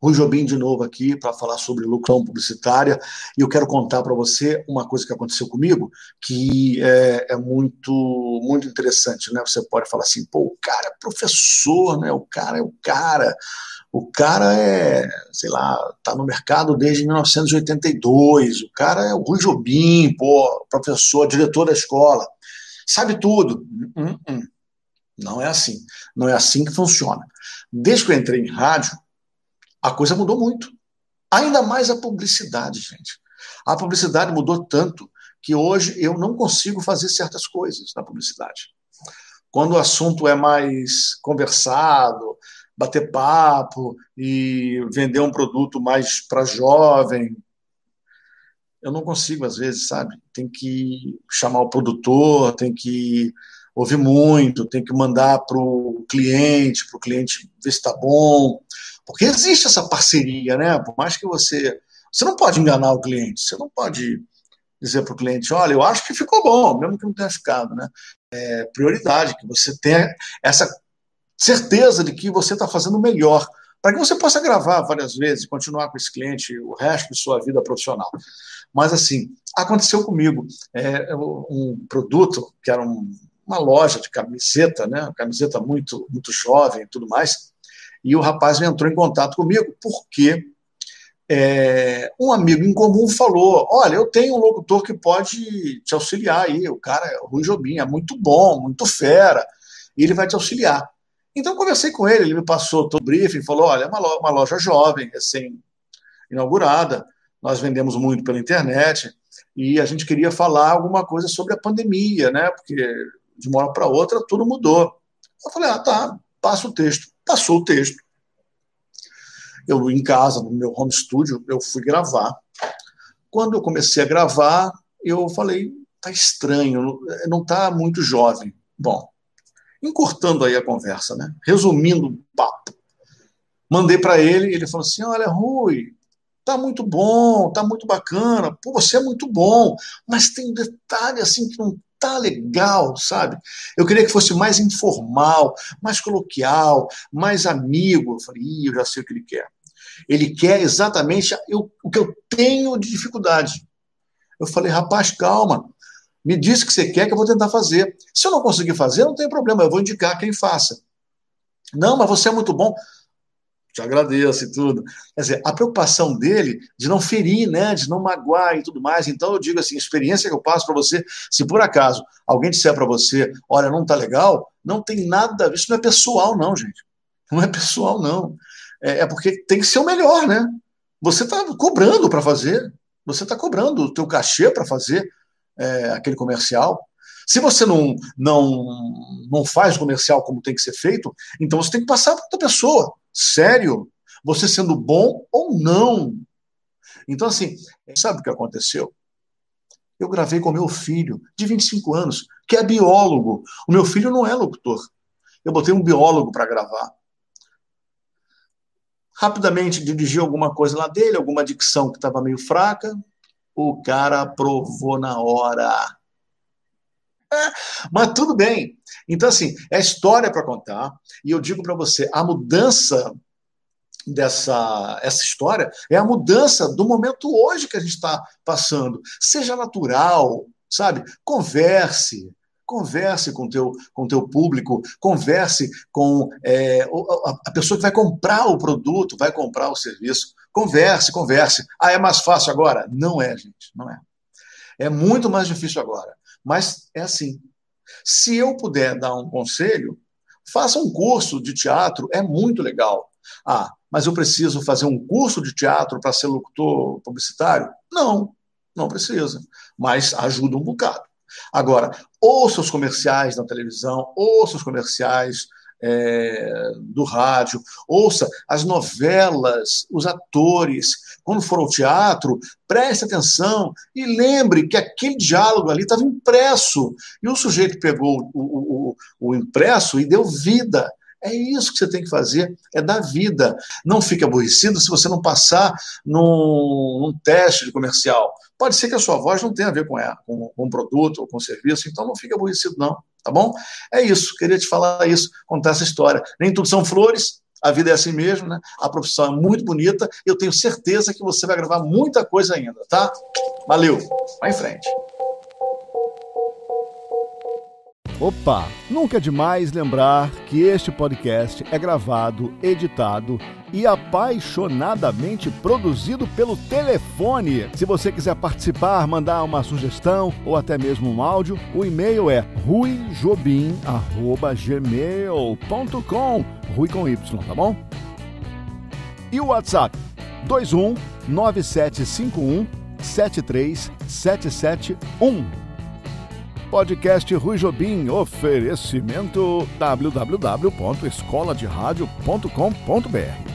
Rui Jobim de novo aqui para falar sobre lucrão publicitária e eu quero contar para você uma coisa que aconteceu comigo que é, é, muito muito interessante, né? Você pode falar assim, pô, o cara é professor, né? O cara é o cara. O cara é, sei lá, tá no mercado desde 1982. O cara é o Rui Jobim, pô, professor, diretor da escola. Sabe tudo. Hum, hum. Não é assim. Não é assim que funciona. Desde que eu entrei em rádio, a coisa mudou muito. Ainda mais a publicidade, gente. A publicidade mudou tanto que hoje eu não consigo fazer certas coisas na publicidade. Quando o assunto é mais conversado, bater papo e vender um produto mais para jovem, eu não consigo às vezes, sabe? Tem que chamar o produtor, tem que ouvir muito, tem que mandar para o cliente, para o cliente ver se está bom. Porque existe essa parceria, né? Por mais que você. Você não pode enganar o cliente, você não pode dizer para o cliente: olha, eu acho que ficou bom, mesmo que não tenha ficado, né? É prioridade, que você tenha essa certeza de que você está fazendo o melhor, para que você possa gravar várias vezes, continuar com esse cliente o resto de sua vida profissional. Mas, assim, aconteceu comigo. É, um produto que era um, uma loja de camiseta, né? Camiseta muito, muito jovem e tudo mais e o rapaz entrou em contato comigo porque é, um amigo em comum falou: Olha, eu tenho um locutor que pode te auxiliar aí. O cara é o Rui Jobim, é muito bom, muito fera, e ele vai te auxiliar. Então, conversei com ele, ele me passou todo o briefing, falou: Olha, é uma loja, uma loja jovem, recém-inaugurada, nós vendemos muito pela internet, e a gente queria falar alguma coisa sobre a pandemia, né? Porque de uma hora para outra tudo mudou. Eu falei: Ah, tá, passa o texto passou o texto. Eu, em casa, no meu home studio, eu fui gravar. Quando eu comecei a gravar, eu falei, tá estranho, não tá muito jovem. Bom, encurtando aí a conversa, né? Resumindo o papo. Mandei para ele, ele falou assim: "Olha, Rui, tá muito bom, tá muito bacana, pô, você é muito bom, mas tem um detalhe assim que não tá legal, sabe? Eu queria que fosse mais informal, mais coloquial, mais amigo. Eu falei, Ih, eu já sei o que ele quer. Ele quer exatamente eu, o que eu tenho de dificuldade. Eu falei, rapaz, calma. Me diz o que você quer que eu vou tentar fazer. Se eu não conseguir fazer, não tem problema, eu vou indicar quem faça. Não, mas você é muito bom te agradeço e tudo. Quer dizer, a preocupação dele de não ferir, né, de não magoar e tudo mais. Então, eu digo assim, experiência que eu passo para você, se por acaso alguém disser para você, olha, não tá legal, não tem nada, isso não é pessoal não, gente. Não é pessoal não. É, é porque tem que ser o melhor, né? Você está cobrando para fazer, você está cobrando o teu cachê para fazer é, aquele comercial. Se você não, não, não faz comercial como tem que ser feito, então você tem que passar para outra pessoa. Sério? Você sendo bom ou não? Então, assim, sabe o que aconteceu? Eu gravei com meu filho, de 25 anos, que é biólogo. O meu filho não é locutor. Eu botei um biólogo para gravar. Rapidamente dirigi alguma coisa lá dele, alguma dicção que estava meio fraca. O cara aprovou na hora. Mas tudo bem. Então, assim, é história para contar. E eu digo para você, a mudança dessa essa história é a mudança do momento hoje que a gente está passando. Seja natural, sabe? Converse, converse com teu com teu público, converse com é, a pessoa que vai comprar o produto, vai comprar o serviço. Converse, converse. Ah, é mais fácil agora? Não é, gente, não é. É muito mais difícil agora. Mas é assim. Se eu puder dar um conselho, faça um curso de teatro, é muito legal. Ah, mas eu preciso fazer um curso de teatro para ser locutor publicitário? Não, não precisa. Mas ajuda um bocado. Agora, ouça os comerciais na televisão, ouça os comerciais é, do rádio, ouça as novelas, os atores, quando for ao teatro, preste atenção e lembre que aquele diálogo ali estava impresso. E o sujeito pegou o, o, o, o impresso e deu vida. É isso que você tem que fazer, é dar vida. Não fique aborrecido se você não passar num, num teste de comercial. Pode ser que a sua voz não tenha a ver com, ela, com, com um produto ou com um serviço, então não fique aborrecido, não. Tá bom? É isso, queria te falar isso, contar essa história. Nem tudo são flores, a vida é assim mesmo, né? A profissão é muito bonita. Eu tenho certeza que você vai gravar muita coisa ainda, tá? Valeu, vai em frente. Opa! Nunca é demais lembrar que este podcast é gravado, editado e apaixonadamente produzido pelo telefone. Se você quiser participar, mandar uma sugestão ou até mesmo um áudio, o e-mail é ruijobim@gmail.com, Rui com Y, tá bom? E o WhatsApp 21 9751 73771. Podcast Rui Jobim, oferecimento www.escoladeradio.com.br